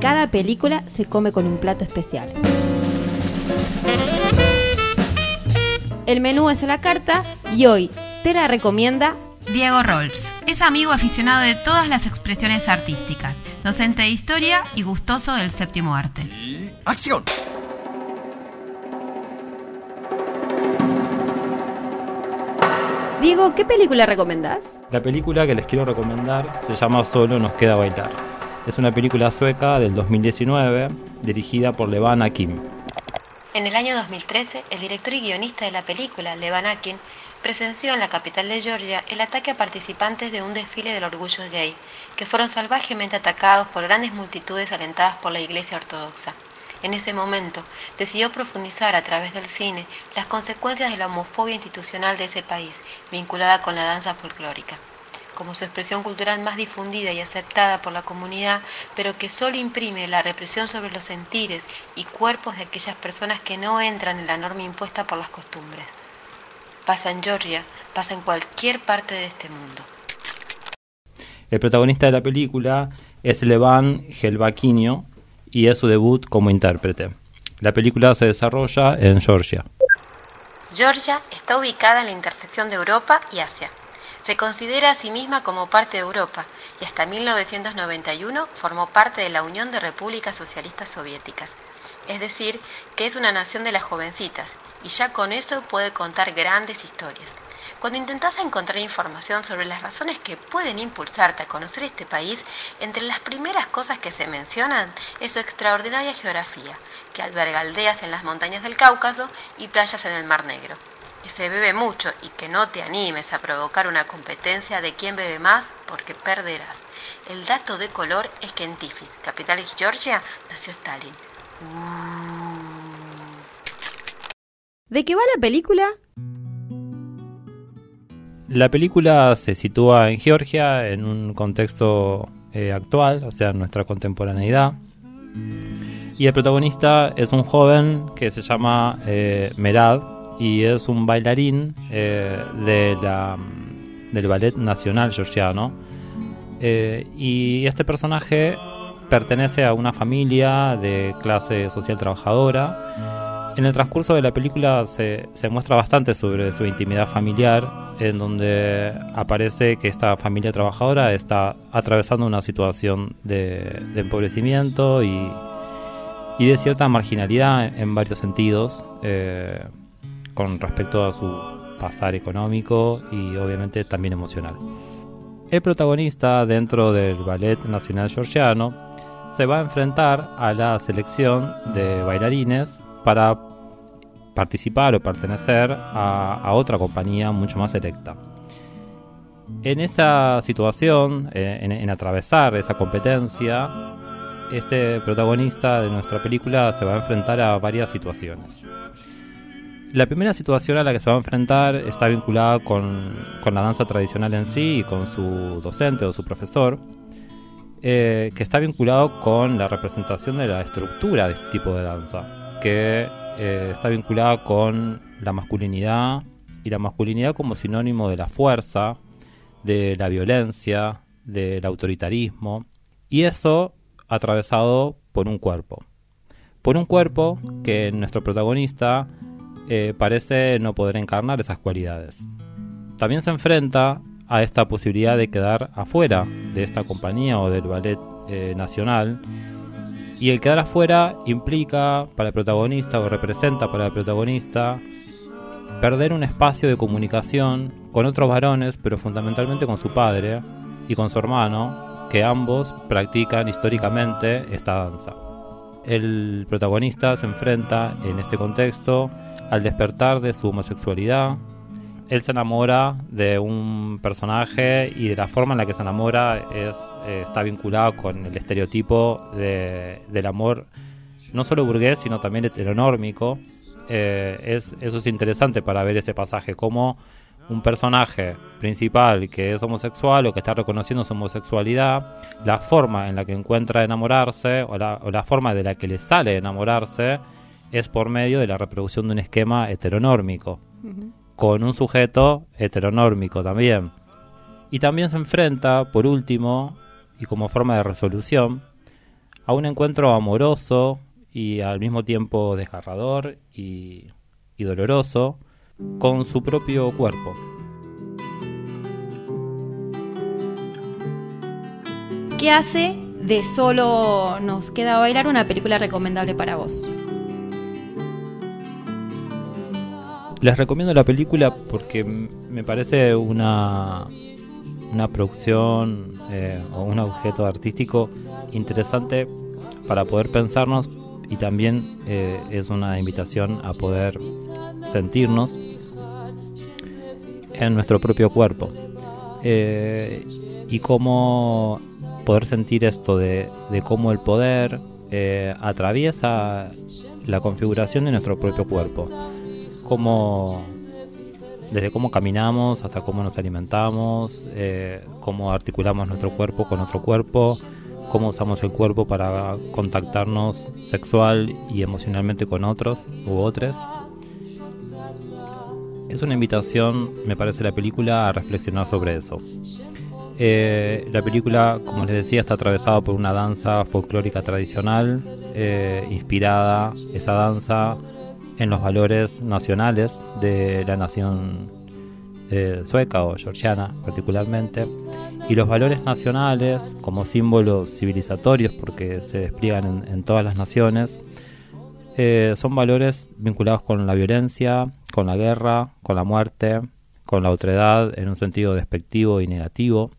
cada película se come con un plato especial. El menú es a la carta y hoy te la recomienda Diego Rolls. Es amigo aficionado de todas las expresiones artísticas, docente de historia y gustoso del séptimo arte. ¡Acción! Diego, ¿qué película recomendás? La película que les quiero recomendar se llama Solo nos queda bailar. Es una película sueca del 2019 dirigida por Levan Akin. En el año 2013, el director y guionista de la película, Levan Akin, presenció en la capital de Georgia el ataque a participantes de un desfile del orgullo gay, que fueron salvajemente atacados por grandes multitudes alentadas por la Iglesia Ortodoxa. En ese momento, decidió profundizar a través del cine las consecuencias de la homofobia institucional de ese país, vinculada con la danza folclórica como su expresión cultural más difundida y aceptada por la comunidad, pero que solo imprime la represión sobre los sentires y cuerpos de aquellas personas que no entran en la norma impuesta por las costumbres. Pasa en Georgia, pasa en cualquier parte de este mundo. El protagonista de la película es Levan Gelbaquinio y es su debut como intérprete. La película se desarrolla en Georgia. Georgia está ubicada en la intersección de Europa y Asia. Se considera a sí misma como parte de Europa y hasta 1991 formó parte de la Unión de Repúblicas Socialistas Soviéticas. Es decir, que es una nación de las jovencitas y ya con eso puede contar grandes historias. Cuando intentas encontrar información sobre las razones que pueden impulsarte a conocer este país, entre las primeras cosas que se mencionan es su extraordinaria geografía, que alberga aldeas en las montañas del Cáucaso y playas en el Mar Negro que se bebe mucho y que no te animes a provocar una competencia de quién bebe más porque perderás. El dato de color es que en Tiflis, capital de Georgia, nació Stalin. ¿De qué va la película? La película se sitúa en Georgia en un contexto eh, actual, o sea, en nuestra contemporaneidad. Y el protagonista es un joven que se llama eh, Merad, y es un bailarín eh, del Ballet Nacional Georgiano. Eh, y este personaje pertenece a una familia de clase social trabajadora. En el transcurso de la película se, se, muestra bastante sobre su intimidad familiar, en donde aparece que esta familia trabajadora está atravesando una situación de, de empobrecimiento y, y, de cierta marginalidad en varios sentidos. Eh, con respecto a su pasar económico y obviamente también emocional. El protagonista dentro del Ballet Nacional Georgiano se va a enfrentar a la selección de bailarines para participar o pertenecer a, otra compañía mucho más selecta. En esa situación, eh, en atravesar esa competencia, este protagonista de nuestra película se va a enfrentar a varias situaciones. La primera situación a la que se va a enfrentar está vinculada con, la danza tradicional en sí y con su docente o su profesor, eh, que está vinculado con la representación de la estructura de este tipo de danza, que eh, está vinculada con la masculinidad y la masculinidad como sinónimo de la fuerza, de la violencia, del autoritarismo, y eso atravesado por un cuerpo. Por un cuerpo que nuestro protagonista eh, parece no poder encarnar esas cualidades. También se enfrenta a esta posibilidad de quedar afuera de esta compañía o del ballet eh, nacional. Y el quedar afuera implica para el protagonista o representa para el protagonista perder un espacio de comunicación con otros varones, pero fundamentalmente con su padre y con su hermano, que ambos practican históricamente esta danza. El protagonista se enfrenta en este contexto al despertar de su homosexualidad, él se enamora de un personaje y de la forma en la que se enamora es, eh, está vinculado con el estereotipo de, del amor, no solo burgués, sino también heteronórmico. Eh, es, eso es interesante para ver ese pasaje, como un personaje principal que es homosexual o que está reconociendo su homosexualidad, la forma en la que encuentra enamorarse o la, o la forma de la que le sale enamorarse es por medio de la reproducción de un esquema heteronórmico, con un sujeto heteronórmico también. Y también se enfrenta, por último, y como forma de resolución, a un encuentro amoroso y al mismo tiempo desgarrador y, y doloroso con su propio cuerpo. ¿Qué hace de solo nos queda bailar una película recomendable para vos? Les recomiendo la película porque me parece una, una producción eh, o un objeto artístico interesante para poder pensarnos y también eh, es una invitación a poder sentirnos en nuestro propio cuerpo. Eh, y cómo poder sentir esto de, de cómo el poder eh, atraviesa la configuración de nuestro propio cuerpo. Cómo, desde cómo caminamos hasta cómo nos alimentamos, eh, cómo articulamos nuestro cuerpo con otro cuerpo, cómo usamos el cuerpo para contactarnos sexual y emocionalmente con otros u otros. Es una invitación, me parece, la película a reflexionar sobre eso. Eh, la película, como les decía, está atravesada por una danza folclórica tradicional, eh, inspirada esa danza en los valores nacionales de la nación eh, sueca o georgiana particularmente, y los valores nacionales como símbolos civilizatorios, porque se despliegan en, todas las naciones, eh, son valores vinculados con la violencia, con la guerra, con la muerte, con la otredad en un sentido despectivo y negativo,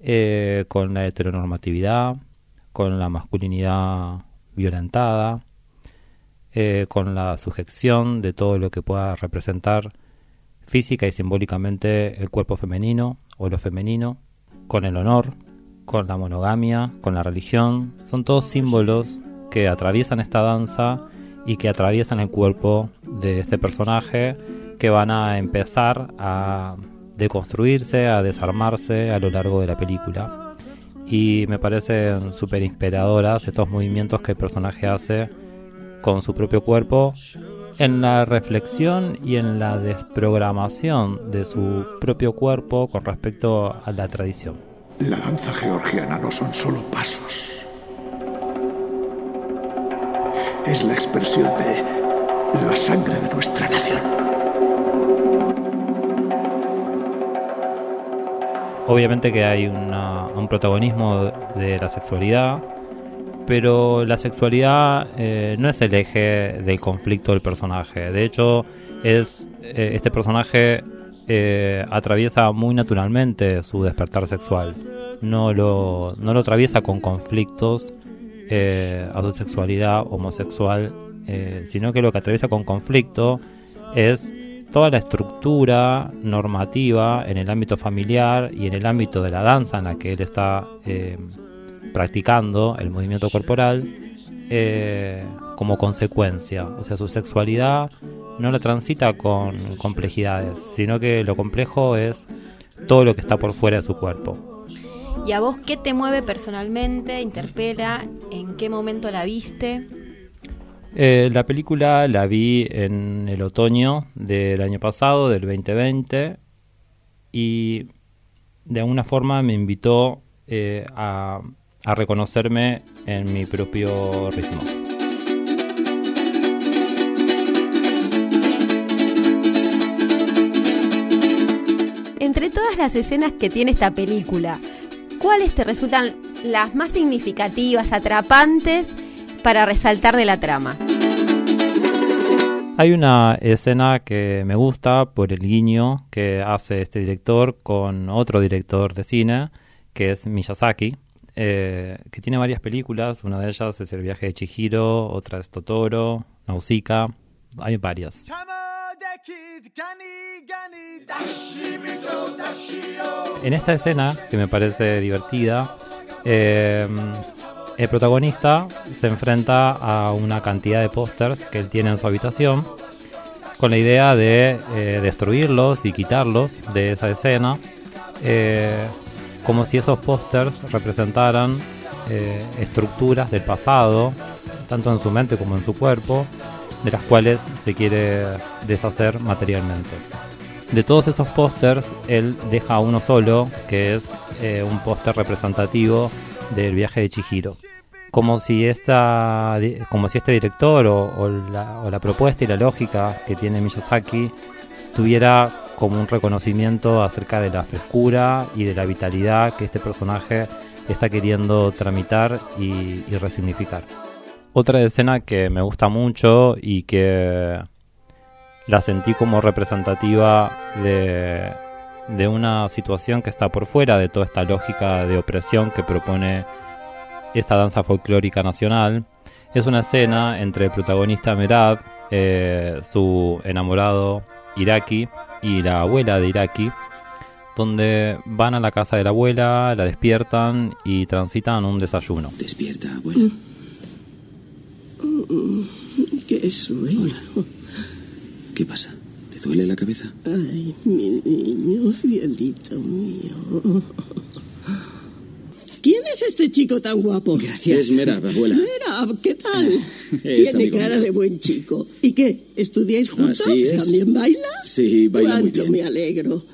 eh, con la heteronormatividad, con la masculinidad violentada, eh, con la sujeción de todo lo que pueda representar física y simbólicamente el cuerpo femenino o lo femenino, con el honor, con la monogamia, con la religión. Son todos símbolos que atraviesan esta danza y que atraviesan el cuerpo de este personaje que van a empezar a deconstruirse, a desarmarse a lo largo de la película. Y me parecen súper inspiradoras estos movimientos que el personaje hace con su propio cuerpo en la reflexión y en la desprogramación de su propio cuerpo con respecto a la tradición. La danza georgiana no son solo pasos. Es la expresión de la sangre de nuestra nación. Obviamente que hay una- un protagonismo de la sexualidad, pero la sexualidad eh, no es el eje del conflicto del personaje. De hecho, es eh, este personaje eh, atraviesa muy naturalmente su despertar sexual. No lo, no lo atraviesa con conflictos eh, a su sexualidad homosexual, eh, sino que lo que atraviesa con conflicto es toda la estructura normativa en el ámbito familiar y en el ámbito de la danza en la que él está practicando el movimiento corporal eh, como consecuencia. O sea, su sexualidad no la transita con complejidades, sino que lo complejo es todo lo que está por fuera de su cuerpo. ¿Y a vos qué te mueve personalmente? ¿Interpela? ¿En qué momento la viste? Eh, la película la vi en el otoño del año pasado, del 2020, y de alguna forma me invitó eh, a, a reconocerme en mi propio ritmo. Entre todas las escenas que tiene esta película, ¿cuáles te resultan las más significativas, atrapantes para resaltar de la trama? Hay una escena que me gusta por el guiño que hace este director con otro director de cine, que es Miyazaki, eh, que tiene varias películas. Una de ellas es El viaje de Chihiro, otra es Totoro, Nausicaa. Hay varias. En esta escena, que me parece divertida, eh, el protagonista se enfrenta a una cantidad de pósters que él tiene en su habitación con la idea de eh, destruirlos y quitarlos de esa escena como si esos pósters representaran eh, estructuras del pasado, tanto en su mente como en su cuerpo, de las cuales se quiere deshacer materialmente. De todos esos pósters, él deja uno solo, que es un póster representativo del viaje de Chihiro como si esta como si este director o, la, propuesta y la lógica que tiene Miyazaki tuviera como un reconocimiento acerca de la frescura y de la vitalidad que este personaje está queriendo tramitar y, resignificar. Otra escena que me gusta mucho y que la sentí como representativa de, de una situación que está por fuera de toda esta lógica de opresión que propone esta danza folclórica nacional. Es una escena entre el protagonista Merad, eh, su enamorado Iraki y la abuela de Iraki, donde van a la casa de la abuela, la despiertan y transitan un desayuno. Despierta, abuela. qué sueño. ¿Qué pasa? ¿Te duele la cabeza? Ay, mi niño, cielito mío. ¿Quién es este chico tan guapo? Gracias. Es Merab, abuela. Merab, ¿qué tal? Tiene cara de buen chico. ¿Y qué? ¿Estudiáis juntos? ¿También bailas? Sí, baila muy bien. me alegro.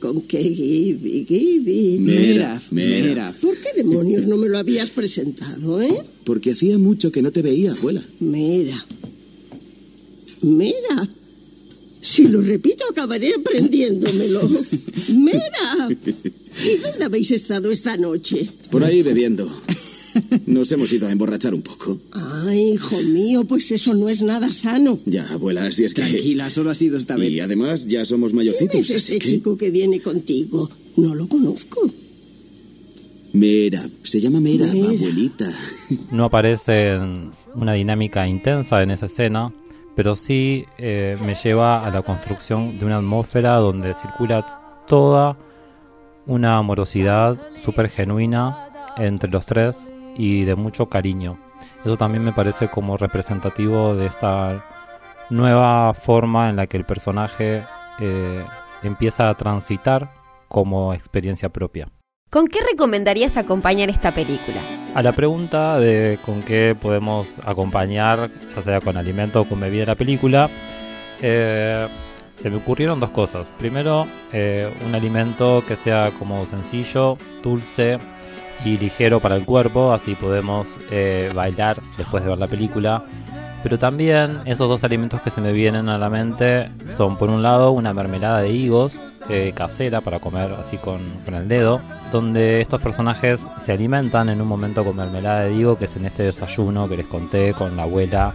¿Con qué Gibi, Gibi? Merab, Merab. ¿Por qué demonios no me lo habías presentado, eh? Porque hacía mucho que no te veía, abuela. Mera. Mera. Si lo repito, acabaré aprendiéndomelo. ¡Mera! ¿Y dónde habéis estado esta noche? Por ahí bebiendo. Nos hemos ido a emborrachar un poco. Ay, hijo mío, pues eso no es nada sano. Ya, abuela, así es que... Tranquila, solo ha sido esta vez. Y además ya somos mayorcitos. ¿Quién es ese chico que viene contigo? No lo conozco. Mera, se llama Mera, abuelita. No aparece en una dinámica intensa en esa escena, pero sí eh, me lleva a la construcción de una atmósfera donde circula toda una amorosidad súper genuina entre los tres y de mucho cariño. Eso también me parece como representativo de esta nueva forma en la que el personaje eh, empieza a transitar como experiencia propia. ¿Con qué recomendarías acompañar esta película? A la pregunta de con qué podemos acompañar, ya sea con alimento o con bebida la película, eh, se me ocurrieron dos cosas. Primero, eh, un alimento que sea como sencillo, dulce y ligero para el cuerpo, así podemos eh, bailar después de ver la película. Pero también esos dos alimentos que se me vienen a la mente son por un lado una mermelada de higos casera para comer así con, con, el dedo, donde estos personajes se alimentan en un momento con mermelada de higo, que es en este desayuno que les conté con la abuela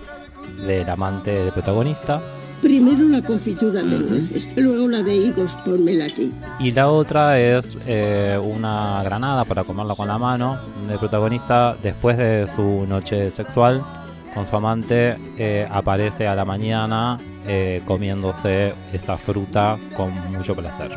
del amante del protagonista. Primero la confitura de nueces, luego la de higos, ponmela aquí. Y la otra es eh, una granada para comerla con la mano. El protagonista, después de su noche sexual, con su amante eh, aparece a la mañana eh, comiéndose esta fruta con mucho placer.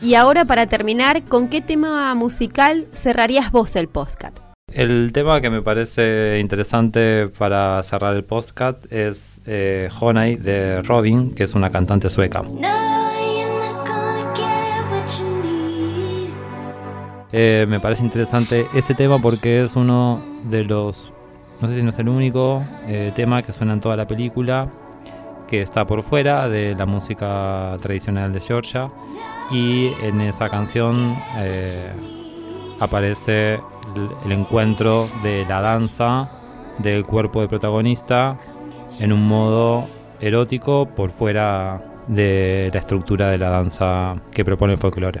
Y ahora para terminar, ¿con qué tema musical cerrarías vos el podcast? El tema que me parece interesante para cerrar el podcast es eh, de Robin, que es una cantante sueca. me parece interesante este tema porque es uno de los no sé si no es el único eh, tema que suena en toda la película, que está por fuera de la música tradicional de Georgia. Y en esa canción eh, aparece el, encuentro de la danza del cuerpo del protagonista en un modo erótico por fuera de la estructura de la danza que propone el folclore.